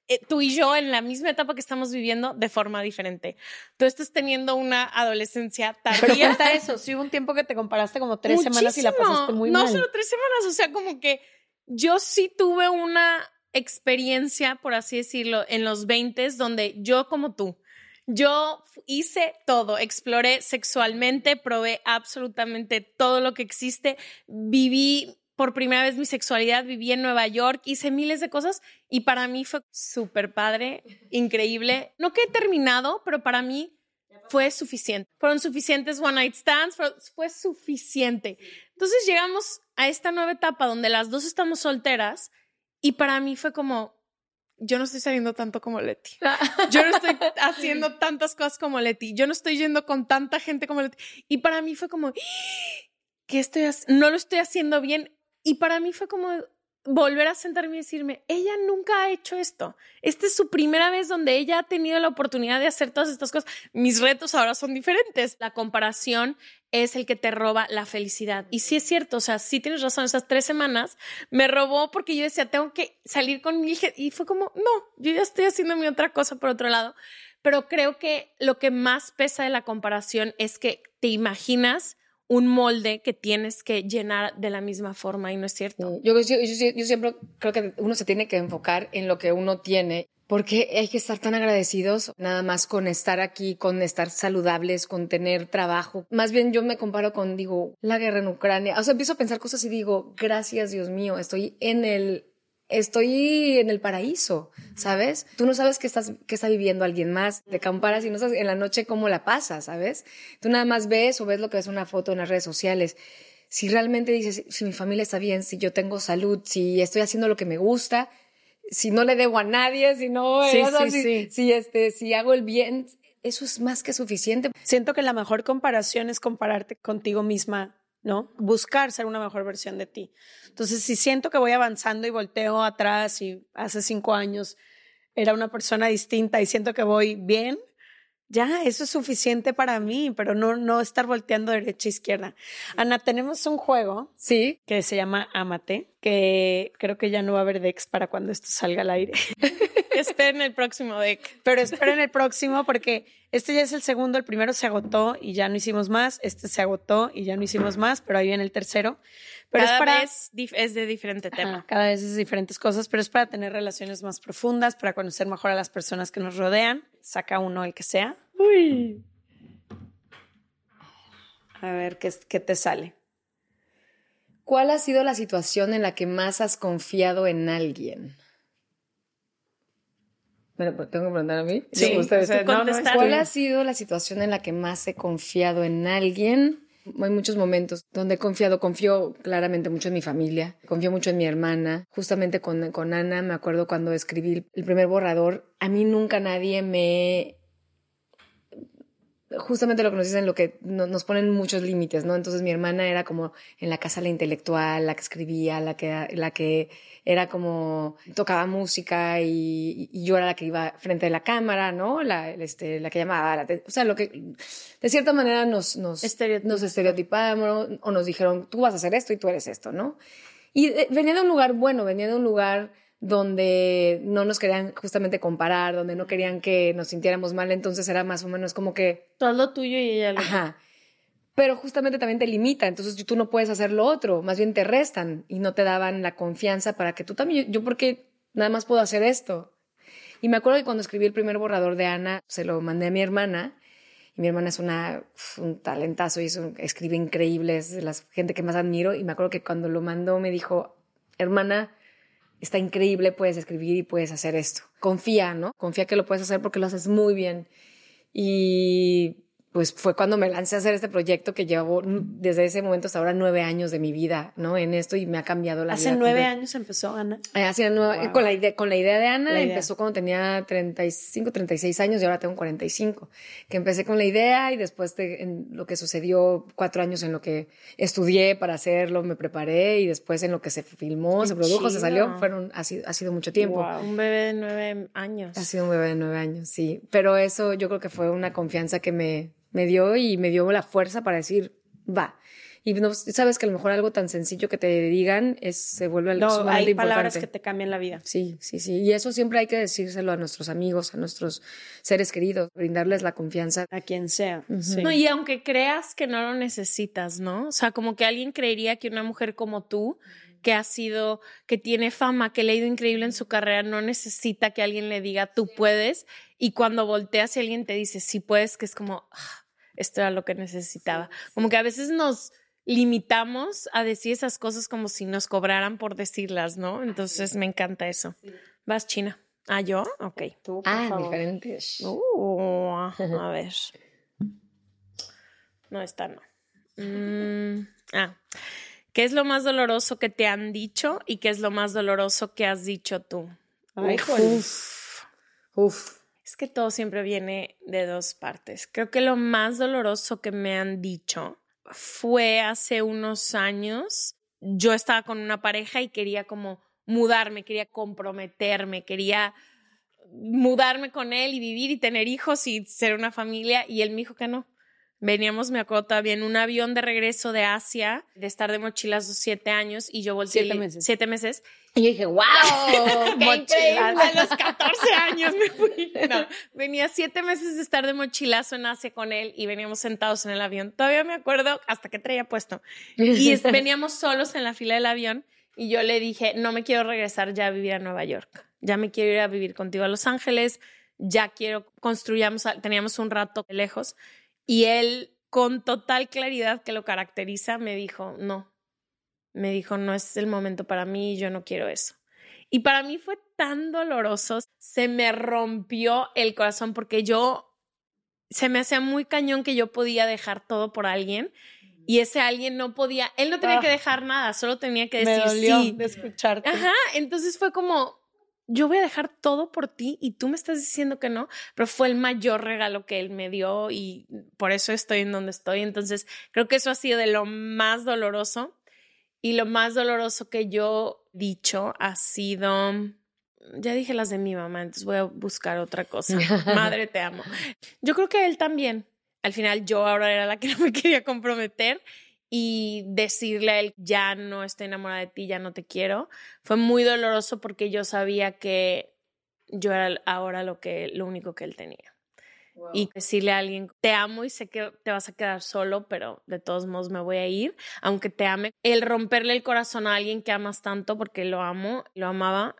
Eh, tú y yo en la misma etapa que estamos viviendo de forma diferente. Tú estás teniendo una adolescencia Pero tardía. cuenta eso, si hubo un tiempo que te comparaste como tres semanas y la pasaste muy no mal. solo tres semanas, o sea, como que yo sí tuve una experiencia, por así decirlo, en los 20 donde yo como tú, yo hice todo, exploré sexualmente, probé absolutamente todo lo que existe, viví por primera vez mi sexualidad, viví en Nueva York, hice miles de cosas y para mí fue súper padre, increíble. No que he terminado, pero para mí fue suficiente. Fueron suficientes one night stands, fue, fue suficiente. Entonces llegamos a esta nueva etapa donde las dos estamos solteras y para mí fue como, yo no estoy saliendo tanto como Leti. [LAUGHS] Yo no estoy haciendo tantas cosas como Leti. Yo no estoy yendo con tanta gente como Leti. Y para mí fue como, ¿qué estoy haciendo? No lo estoy haciendo bien. Y para mí fue como volver a sentarme y decirme, ella nunca ha hecho esto. Esta es su primera vez donde ella ha tenido la oportunidad de hacer todas estas cosas. Mis retos ahora son diferentes. La comparación es el que te roba la felicidad. Y sí es cierto, o sea, sí tienes razón, esas tres semanas me robó porque yo decía, tengo que salir con mi hija. Y fue como, no, yo ya estoy haciendo mi otra cosa por otro lado. Pero creo que lo que más pesa de la comparación es que te imaginas un molde que tienes que llenar de la misma forma y no es cierto. Yo, yo, yo- siempre creo que uno se tiene que enfocar en lo que uno tiene, porque hay que estar tan agradecidos nada más con estar aquí, con estar saludables, con tener trabajo. Más bien yo me comparo con, digo, la guerra en Ucrania. O sea, empiezo a pensar cosas y digo, gracias Dios mío, estoy en el... Estoy en el paraíso, ¿sabes? Tú no sabes qué estás, qué está viviendo alguien más. Te comparas y no sabes en la noche cómo la pasas, ¿sabes? Tú nada más ves o ves lo que es una foto en las redes sociales si realmente dices, si mi familia está bien, si yo tengo salud, si estoy haciendo lo que me gusta, si no le debo a nadie, si no, Sí, sí, si, sí. si, este, si hago el bien, eso es más que suficiente. Siento que la mejor comparación es compararte contigo misma, ¿no? Buscar ser una mejor versión de ti. Entonces, si siento que voy avanzando y volteo atrás y hace cinco años era una persona distinta y siento que voy bien, ya, eso es suficiente para mí, pero no, no estar volteando derecha e izquierda. Ana, tenemos un juego Sí, que se llama Amate, que creo que ya no va a haber Dex para cuando esto salga al aire. [LAUGHS] Esperen el próximo deck. Pero esperen el próximo porque este ya es el segundo, el primero se agotó y ya no hicimos más, este se agotó y ya no hicimos más, pero ahí viene el tercero. Pero Cada es para vez dif- es de diferente tema. Ajá, cada vez es diferentes cosas, pero es para tener relaciones más profundas, para conocer mejor a las personas que nos rodean. Saca uno el que sea. Uy. A ver qué, qué te sale. ¿Cuál ha sido la situación en la que más has confiado en alguien? Bueno, pues, ¿Tengo que preguntar a mí? Sí, Ustedes. o sea, Tú no, no, contestar. ¿Cuál ha sido la situación en la que más he confiado en alguien? Hay muchos momentos donde he confiado, confío claramente mucho en mi familia, confío mucho en mi hermana. Justamente con, con Ana, me acuerdo cuando escribí el primer borrador, a mí nunca nadie me... Justamente lo que nos dicen, lo que no- nos ponen muchos límites, ¿no? Entonces mi hermana era como en la casa la intelectual, la que escribía, la que, la que era como tocaba música y, y yo era la que iba frente de la cámara, ¿no? La, este, la que llamaba, la o sea, lo que de cierta manera nos, nos, nos estereotipamos o nos dijeron, tú vas a hacer esto y tú eres esto, ¿no? Y eh, venía de un lugar bueno, venía de un lugar donde no nos querían justamente comparar, donde no querían que nos sintiéramos mal, entonces era más o menos como que Todo lo tuyo y ella lo Ajá. Pero justamente también te limita, entonces tú no puedes hacer lo otro, más bien te restan y no te daban la confianza para que tú también, yo porque nada más puedo hacer esto. Y me acuerdo que cuando escribí el primer borrador de Ana, se lo mandé a mi hermana y mi hermana es una, un talentazo y es un- escribe increíble, es de la gente que más admiro y me acuerdo que cuando lo mandó me dijo, hermana, está increíble, puedes escribir y puedes hacer esto. Confía, ¿no? Confía que lo puedes hacer porque lo haces muy bien. Y pues fue cuando me lancé a hacer este proyecto que llevo desde ese momento hasta ahora nueve años de mi vida, ¿no? En esto y me ha cambiado la vida. Hace nueve años empezó Ana. Eh, hace nueve- Wow. con, la idea, con la idea de Ana La idea. empezó cuando tenía 35, 36 años y ahora tengo 45. Que empecé con la idea y después de, en lo que sucedió, cuatro años en lo que estudié para hacerlo, me preparé y después en lo que se filmó, Qué se produjo, se salió, fueron, ha, sido, ha sido mucho tiempo. Wow. Un bebé de nueve años. Ha sido un bebé de nueve años, sí. Pero eso yo creo que fue una confianza que me, me dio y me dio la fuerza para decir, va. Y no, sabes que a lo mejor algo tan sencillo que te digan es, se vuelve algo No, sumamente hay palabras importante. que te cambian la vida. Sí, sí, sí. Y eso siempre hay que decírselo a nuestros amigos, a nuestros seres queridos, brindarles la confianza. A quien sea. sí. No, y aunque creas que no lo necesitas, ¿no? O sea, como que alguien creería que una mujer como tú, que ha sido, que tiene fama, que le ha ido increíble en su carrera, no necesita que alguien le diga tú puedes. Y cuando volteas y alguien te dice sí puedes, que es como, "Ah, esto era lo que necesitaba. Como que a veces nos limitamos a decir esas cosas como si nos cobraran por decirlas, ¿no? Entonces me encanta eso. Vas, China. Ah, yo? Ok. Tú, por Ah, favor. diferentes. Uh, [LAUGHS] a ver. No, esta no. Mm, ah. ¿Qué es lo más doloroso que te han dicho y qué es lo más doloroso que has dicho tú? Ay, Uf. Uf. Es que todo siempre viene de dos partes. Creo que lo más doloroso que me han dicho fue hace unos años. Yo estaba con una pareja y quería como mudarme, quería comprometerme, quería mudarme con él y vivir y tener hijos y ser una familia y él me dijo que no. Veníamos, me acuerdo todavía, en un avión de regreso de Asia, de estar de mochilas los siete años y yo volteé. Siete meses. Siete meses. Y yo dije, wow, [LAUGHS] ¡Qué increíble! A los 14 años me fui. No, venía siete meses de estar de mochilazo en Asia con él y veníamos sentados en el avión. Todavía me acuerdo hasta que traía puesto. Y [LAUGHS] veníamos solos en la fila del avión y yo le dije, no me quiero regresar ya a vivir a Nueva York. Ya me quiero ir a vivir contigo a Los Ángeles. Ya quiero, construyamos, teníamos un rato lejos. Y él, con total claridad que lo caracteriza, me dijo, no. Me dijo, no es el momento para mí, yo no quiero eso. Y para mí fue tan doloroso, se me rompió el corazón porque yo, se me hacía muy cañón que yo podía dejar todo por alguien y ese alguien no podía, él no tenía Ah. que dejar nada, solo tenía que Me decir dolió sí. de escucharte. Ajá, entonces fue como, yo voy a dejar todo por ti y tú me estás diciendo que no, pero fue el mayor regalo que él me dio y por eso estoy en donde estoy. Entonces, creo que eso ha sido de lo más doloroso y lo más doloroso que yo he dicho ha sido, ya dije las de mi mamá, entonces voy a buscar otra cosa. [LAUGHS] Madre, te amo. Yo creo que él también. Al final yo ahora era la que [LAUGHS] no me quería comprometer y decirle a él, ya no estoy enamorada de ti, ya no te quiero, fue muy doloroso porque yo sabía que yo era ahora lo, que, lo único que él tenía. Y decirle a alguien, te amo y sé que te vas a quedar solo, pero de todos modos me voy a ir, aunque te ame. El romperle el corazón a alguien que amas tanto, porque lo amo, lo amaba,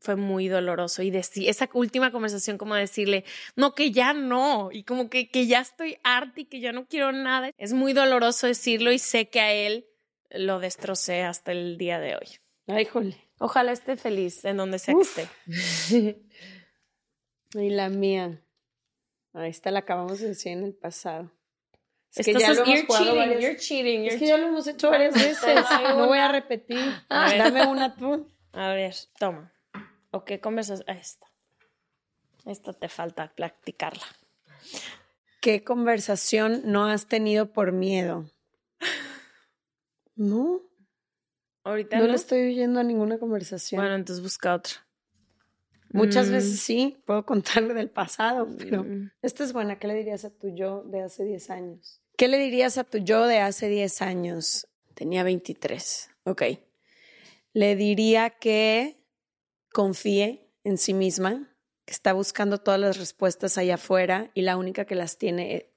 fue muy doloroso. Y decir, esa última conversación, como decirle, no, que ya no, y como que, que ya estoy harta y que ya no quiero nada. Es muy doloroso decirlo y sé que a él lo destrocé hasta el día de hoy. Ay, jole. Ojalá esté feliz en donde sea que esté. [LAUGHS] y la mía. Ahí está, la acabamos de decir en el pasado. Es que ya lo hemos jugado varias... you're cheating, Es que ya lo hemos hecho varias veces. [LAUGHS] no voy a repetir. [LAUGHS] Dame una tú. A ver, toma. ¿O qué conversación? Esta. Esta te falta practicarla. ¿Qué conversación no has tenido por miedo? No. Ahorita no. no. le estoy oyendo a ninguna conversación. Bueno, entonces busca otra. Muchas Mm. veces sí, puedo contarle del pasado, pero Mm. esta es buena. ¿Qué le dirías a tu yo de hace 10 años? ¿Qué le dirías a tu yo de hace 10 años? Tenía 23. Ok. Le diría que confíe en sí misma, que está buscando todas las respuestas allá afuera y la única que las tiene eh,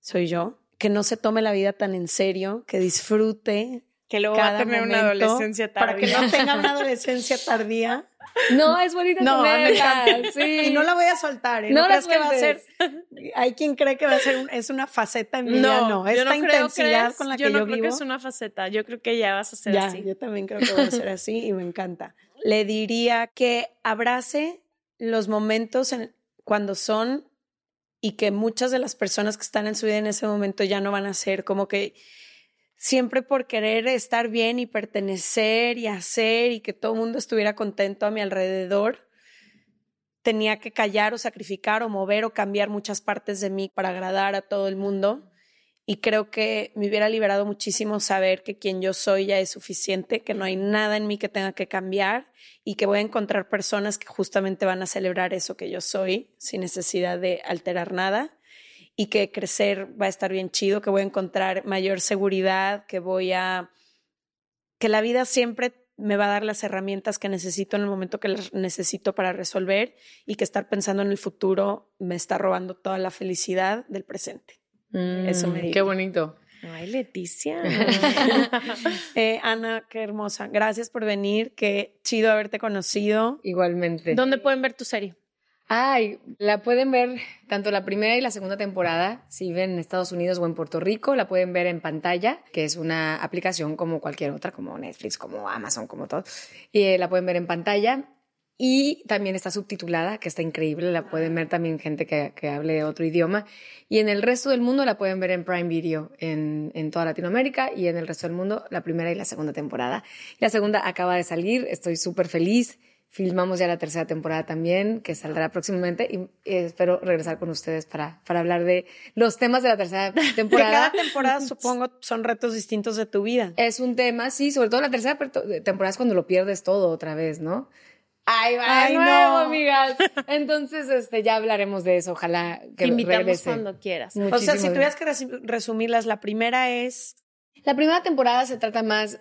soy yo. Que no se tome la vida tan en serio, que disfrute Que luego va a tener una adolescencia tardía. Para que no tenga una adolescencia tardía. No, es bonita No, me tenerla, encanta. sí. Y no la voy a soltar. ¿eh? No No, que va a ser. Hay quien cree que va a ser un- es una faceta en mi vida. No, yo esta no creo intensidad que es- con la yo que no yo creo vivo. que es una faceta. Yo creo que ya vas a ser ya, así. yo también creo que voy a ser así y me encanta. Le diría que abrace los momentos en- cuando son y que muchas de las personas que están en su vida en ese momento ya no van a ser como que siempre por querer estar bien y pertenecer y hacer y que todo el mundo estuviera contento a mi alrededor, tenía que callar o sacrificar o mover o cambiar muchas partes de mí para agradar a todo el mundo. Y creo que me hubiera liberado muchísimo saber que quien yo soy ya es suficiente, que no hay nada en mí que tenga que cambiar y que voy a encontrar personas que justamente van a celebrar eso que yo soy sin necesidad de alterar nada y que crecer va a estar bien chido, que voy a encontrar mayor seguridad, que voy a... que la vida siempre me va a dar las herramientas que necesito en el momento que las necesito para resolver y que estar pensando en el futuro me está robando toda la felicidad del presente. Eso me Mm, diría. Qué bonito. Ay, Leticia. [LAUGHS] Eh, Ana, qué hermosa. Gracias por venir. Qué chido haberte conocido. Igualmente. ¿Dónde pueden ver tu serie? Ay, la pueden ver tanto la primera y la segunda temporada, si viven en Estados Unidos o en Puerto Rico, la pueden ver en pantalla, que es una aplicación como cualquier otra, como Netflix, como Amazon, como todo. Y eh, la pueden ver en pantalla. Y también está subtitulada, que está increíble. La pueden ver también gente que, que hable otro idioma. Y en el resto del mundo la pueden ver en Prime Video, en, en toda Latinoamérica. Y en el resto del mundo, la primera y la segunda temporada. La segunda acaba de salir. Estoy súper feliz. Filmamos ya la tercera temporada también, que saldrá próximamente. Y eh, espero regresar con ustedes para, para hablar de los temas de la tercera [LAUGHS] temporada. cada temporada, supongo, son retos distintos de tu vida. Es un tema, sí, sobre todo la tercera temporada es cuando lo pierdes todo otra vez, ¿no? Ahí va Ay, de nuevo, no. amigas. Entonces, este, ya hablaremos de eso. Ojalá que Te invitamos regrese. cuando quieras. O sea, si tuvieras que resumirlas, la primera es La primera temporada se trata más,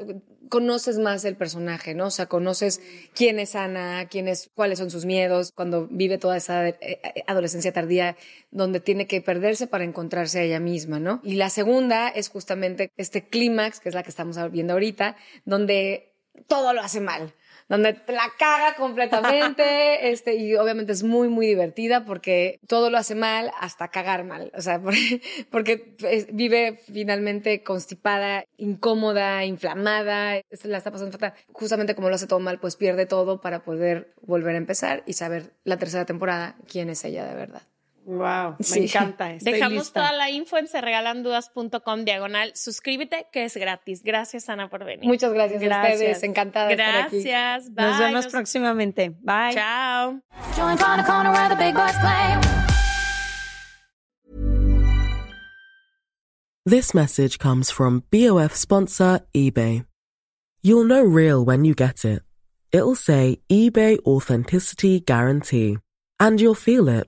conoces más el personaje, ¿no? O sea, conoces quién es Ana, quién es, cuáles son sus miedos, cuando vive toda esa eh, eh, adolescencia tardía, donde tiene que perderse para encontrarse a ella misma, ¿no? Y la segunda es justamente este clímax, que es la que estamos viendo ahorita, donde todo lo hace mal. Donde te la caga completamente, [LAUGHS] este, y obviamente es muy, muy divertida porque todo lo hace mal hasta cagar mal. O sea, [LAUGHS] porque, porque vive finalmente constipada, incómoda, inflamada, la está pasando fatal. Justamente como lo hace todo mal, pues pierde todo para poder volver a empezar y saber la tercera temporada quién es ella de verdad. Wow, Sí. me encanta. Estoy Dejamos lista. toda la info en serregalandudas.com diagonal. Suscríbete, que es gratis. Gracias, Ana, por venir. Muchas gracias, a Gracias. ustedes. Encantada de estar aquí. Gracias. Bye. Nos vemos próximamente. Bye. Chao. Join Corner Corner where the big boys play. This message comes from BOF sponsor eBay. You'll know real when you get it. It'll say eBay Authenticity Guarantee. And you'll feel it.